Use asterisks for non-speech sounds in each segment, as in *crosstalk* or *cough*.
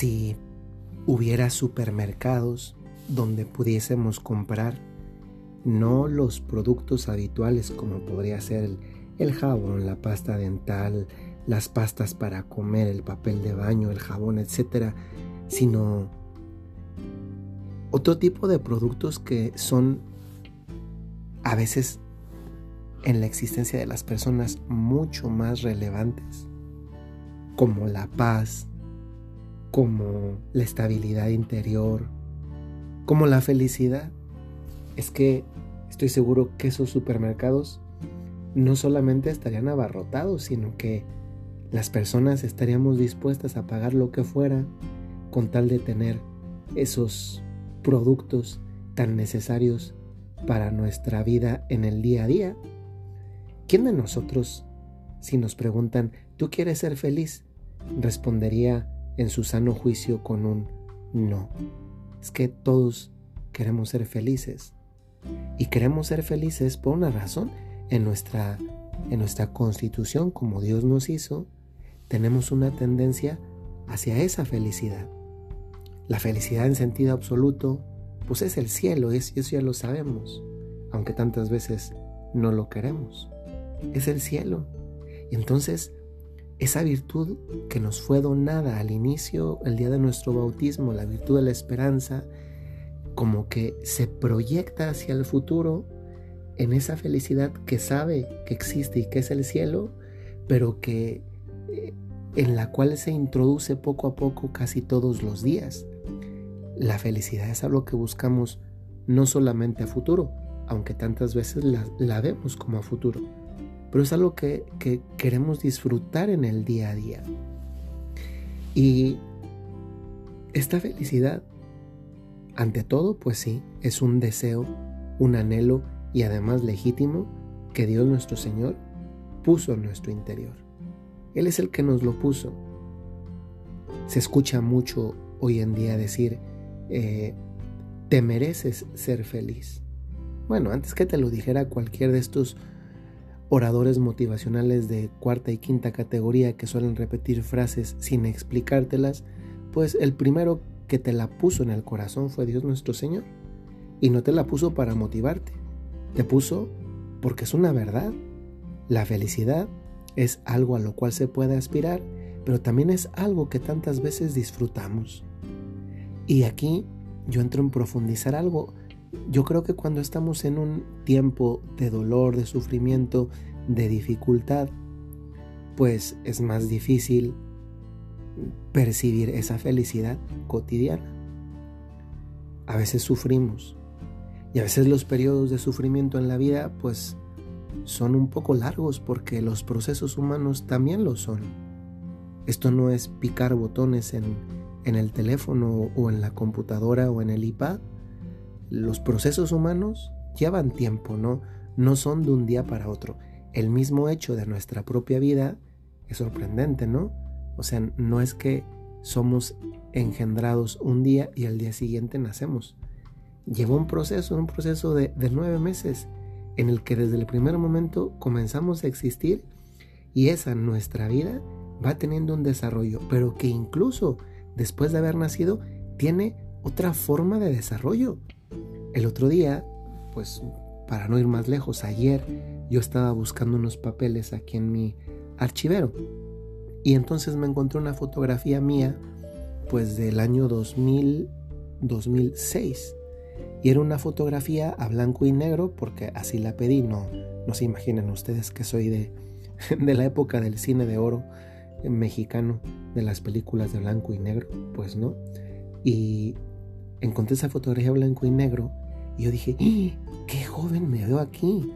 si hubiera supermercados donde pudiésemos comprar no los productos habituales como podría ser el, jabón, la pasta dental, las pastas para comer, el papel de baño, el jabón, etcétera, sino otro tipo de productos que son a veces en la existencia de las personas mucho más relevantes, como la paz, como la estabilidad interior, como la felicidad. Es que estoy seguro que esos supermercados no solamente estarían abarrotados, sino que las personas estaríamos dispuestas a pagar lo que fuera con tal de tener esos productos tan necesarios para nuestra vida en el día a día. ¿Quién de nosotros, si nos preguntan, ¿tú quieres ser feliz? respondería en su sano juicio con un no. Es que todos queremos ser felices. Y queremos ser felices por una razón. En nuestra, en nuestra constitución, como Dios nos hizo, tenemos una tendencia hacia esa felicidad. La felicidad en sentido absoluto, pues es el cielo, es, eso ya lo sabemos, aunque tantas veces no lo queremos. Es el cielo. Y entonces, esa virtud que nos fue donada al inicio, el día de nuestro bautismo, la virtud de la esperanza, como que se proyecta hacia el futuro en esa felicidad que sabe que existe y que es el cielo, pero que eh, en la cual se introduce poco a poco casi todos los días. La felicidad es algo que buscamos no solamente a futuro, aunque tantas veces la, vemos como a futuro, pero es algo que, que queremos disfrutar en el día a día. Y esta felicidad, ante todo, pues sí, es un deseo, un anhelo y además legítimo que Dios nuestro Señor puso en nuestro interior. Él es el que nos lo puso. Se escucha mucho hoy en día decir, eh, te mereces ser feliz. Bueno, antes que te lo dijera cualquier de estos oradores motivacionales de cuarta y quinta categoría que suelen repetir frases sin explicártelas, pues el primero que te la puso en el corazón fue Dios nuestro Señor. Y no te la puso para motivarte, te puso porque es una verdad. La felicidad es algo a lo cual se puede aspirar, pero también es algo que tantas veces disfrutamos. Y aquí yo entro en profundizar algo. Yo creo que cuando estamos en un tiempo de dolor, de sufrimiento, de dificultad, pues es más difícil percibir esa felicidad cotidiana. A veces sufrimos y a veces los periodos de sufrimiento en la vida pues son un poco largos porque los procesos humanos también lo son. Esto no es picar botones en en el teléfono o en la computadora o en el iPad, los procesos humanos llevan tiempo, ¿no? No son de un día para otro. El mismo hecho de nuestra propia vida es sorprendente, ¿no? O sea, no es que somos engendrados un día y al día siguiente nacemos. Lleva un proceso, un proceso de, de nueve meses en el que desde el primer momento comenzamos a existir y esa nuestra vida va teniendo un desarrollo, pero que incluso después de haber nacido, tiene otra forma de desarrollo. El otro día, pues para no ir más lejos, ayer yo estaba buscando unos papeles aquí en mi archivero. Y entonces me encontré una fotografía mía pues del año 2000 2006 y era una fotografía a blanco y negro porque así la pedí. No no se imaginen ustedes que soy de *laughs* de la época del cine de oro mexicano de las películas de blanco y negro, pues no. Y encontré esa fotografía blanco y negro y yo dije, ¡Ah! ¡qué joven me veo aquí!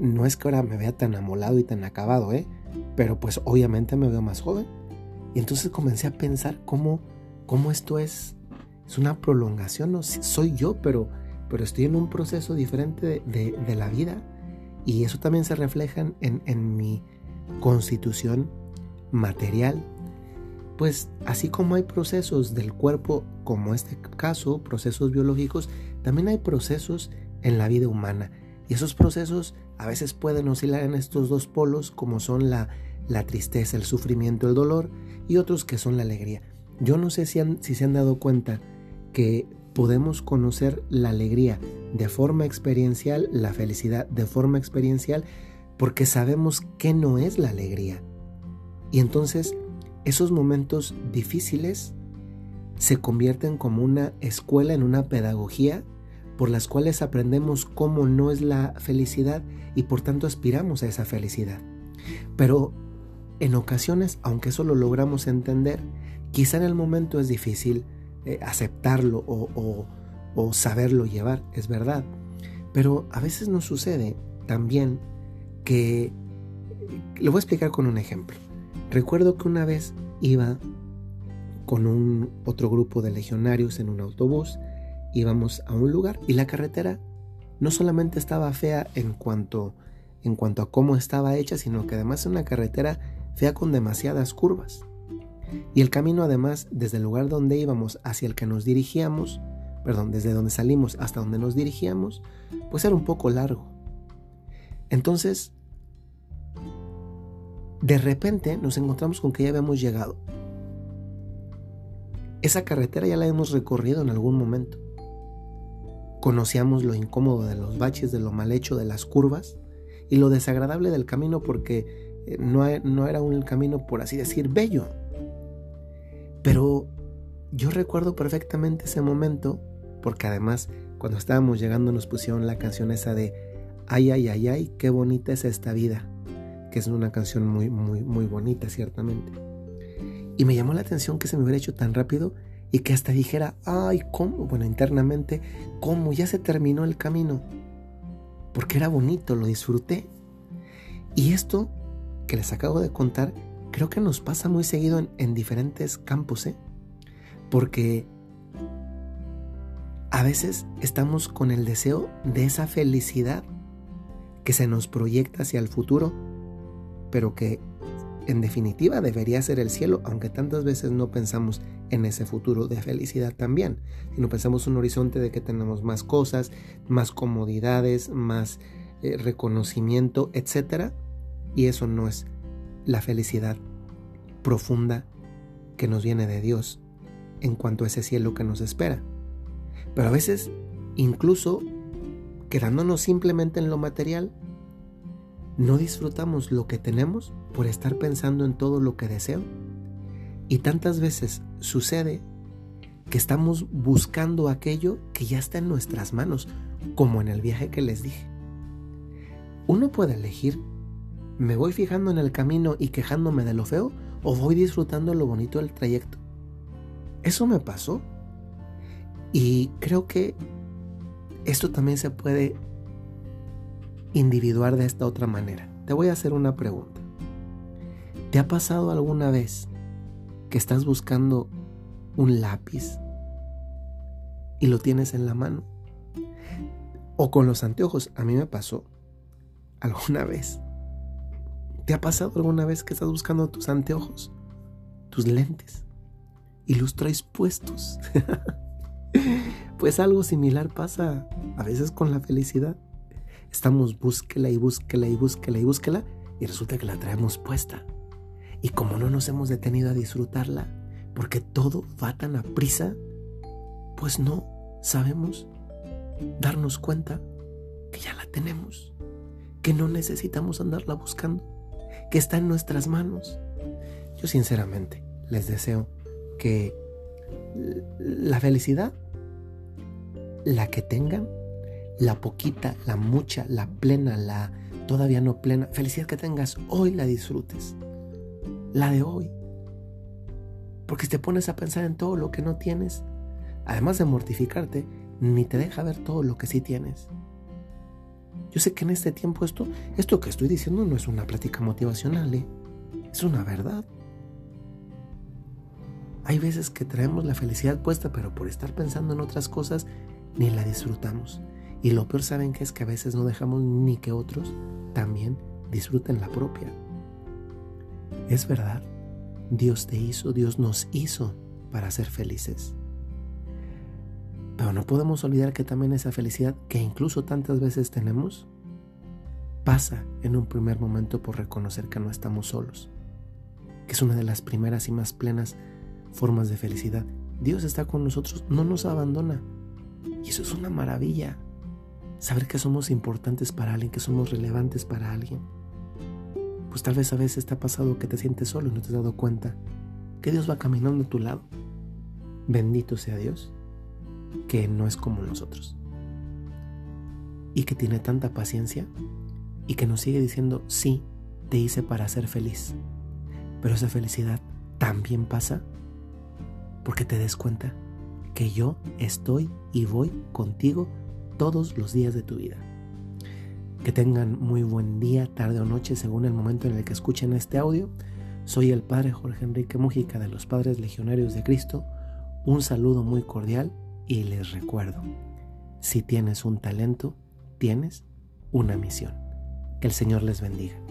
No es que ahora me vea tan amolado y tan acabado, ¿eh? Pero pues obviamente me veo más joven. Y entonces comencé a pensar cómo, cómo esto es, es una prolongación, no soy yo, pero, pero estoy en un proceso diferente de, de, la vida. Y eso también se refleja en, en mi constitución material, pues así como hay procesos del cuerpo, como este caso, procesos biológicos, también hay procesos en la vida humana. Y esos procesos a veces pueden oscilar en estos dos polos, como son la, la tristeza, el sufrimiento, el dolor, y otros que son la alegría. Yo no sé si, si se han dado cuenta que podemos conocer la alegría de forma experiencial, la felicidad de forma experiencial, porque sabemos que no es la alegría. Y entonces esos momentos difíciles se convierten como una escuela en una pedagogía por las cuales aprendemos cómo no es la felicidad y por tanto aspiramos a esa felicidad. Pero en ocasiones, aunque eso lo logramos entender, quizá en el momento es difícil eh, aceptarlo o, o saberlo llevar, es verdad. Pero a veces nos sucede también que... Lo voy a explicar con un ejemplo. Recuerdo que una vez iba con un otro grupo de legionarios en un autobús, íbamos a un lugar y la carretera no solamente estaba fea en cuanto en cuanto a cómo estaba hecha, sino que además es una carretera fea con demasiadas curvas. Y el camino además desde el lugar donde íbamos hacia el que nos dirigíamos, perdón, desde donde salimos hasta donde nos dirigíamos, pues era un poco largo. Entonces, de repente nos encontramos con que ya habíamos llegado. Esa carretera ya la hemos recorrido en algún momento. Conocíamos lo incómodo de los baches, de lo mal hecho de las curvas y lo desagradable del camino porque eh, no, no era un camino, por así decir, bello. Pero yo recuerdo perfectamente ese momento porque además cuando estábamos llegando nos pusieron la canción esa de Ay, ay, ay, ay, qué bonita es esta vida que es una canción muy, muy, muy bonita, ciertamente. Y me llamó la atención que se me hubiera hecho tan rápido y que hasta dijera, ay, ¿cómo? Bueno, internamente, ¿cómo? Ya se terminó el camino. Porque era bonito, lo disfruté. Y esto que les acabo de contar, creo que nos pasa muy seguido en, en diferentes campos, ¿eh? Porque a veces estamos con el deseo de esa felicidad que se nos proyecta hacia el futuro pero que en definitiva debería ser el cielo, aunque tantas veces no pensamos en ese futuro de felicidad también, sino pensamos un horizonte de que tenemos más cosas, más comodidades, más eh, reconocimiento, etc. Y eso no es la felicidad profunda que nos viene de Dios en cuanto a ese cielo que nos espera. Pero a veces, incluso quedándonos simplemente en lo material, no disfrutamos lo que tenemos por estar pensando en todo lo que deseo. Y tantas veces sucede que estamos buscando aquello que ya está en nuestras manos, como en el viaje que les dije. Uno puede elegir, ¿me voy fijando en el camino y quejándome de lo feo o voy disfrutando lo bonito del trayecto? Eso me pasó. Y creo que esto también se puede individuar de esta otra manera. Te voy a hacer una pregunta. ¿Te ha pasado alguna vez que estás buscando un lápiz y lo tienes en la mano? O con los anteojos, a mí me pasó alguna vez. ¿Te ha pasado alguna vez que estás buscando tus anteojos, tus lentes, y los traes puestos? *laughs* pues algo similar pasa a veces con la felicidad. Estamos búsquela y búsquela y búsquela y búsquela y resulta que la traemos puesta. Y como no nos hemos detenido a disfrutarla, porque todo va tan a prisa, pues no sabemos darnos cuenta que ya la tenemos, que no necesitamos andarla buscando, que está en nuestras manos. Yo sinceramente les deseo que la felicidad, la que tengan, la poquita, la mucha, la plena, la todavía no plena, felicidad que tengas hoy la disfrutes. La de hoy. Porque si te pones a pensar en todo lo que no tienes, además de mortificarte, ni te deja ver todo lo que sí tienes. Yo sé que en este tiempo esto, esto que estoy diciendo no es una plática motivacional, ¿eh? es una verdad. Hay veces que traemos la felicidad puesta, pero por estar pensando en otras cosas, ni la disfrutamos. Y lo peor saben que es que a veces no dejamos ni que otros también disfruten la propia. Es verdad, Dios te hizo, Dios nos hizo para ser felices. Pero no podemos olvidar que también esa felicidad que incluso tantas veces tenemos pasa en un primer momento por reconocer que no estamos solos, que es una de las primeras y más plenas formas de felicidad. Dios está con nosotros, no nos abandona. Y eso es una maravilla. Saber que somos importantes para alguien, que somos relevantes para alguien. Pues tal vez a veces te ha pasado que te sientes solo y no te has dado cuenta que Dios va caminando a tu lado. Bendito sea Dios, que no es como nosotros. Y que tiene tanta paciencia y que nos sigue diciendo, sí, te hice para ser feliz. Pero esa felicidad también pasa porque te des cuenta que yo estoy y voy contigo todos los días de tu vida. Que tengan muy buen día, tarde o noche, según el momento en el que escuchen este audio. Soy el Padre Jorge Enrique Mújica de los Padres Legionarios de Cristo. Un saludo muy cordial y les recuerdo, si tienes un talento, tienes una misión. Que el Señor les bendiga.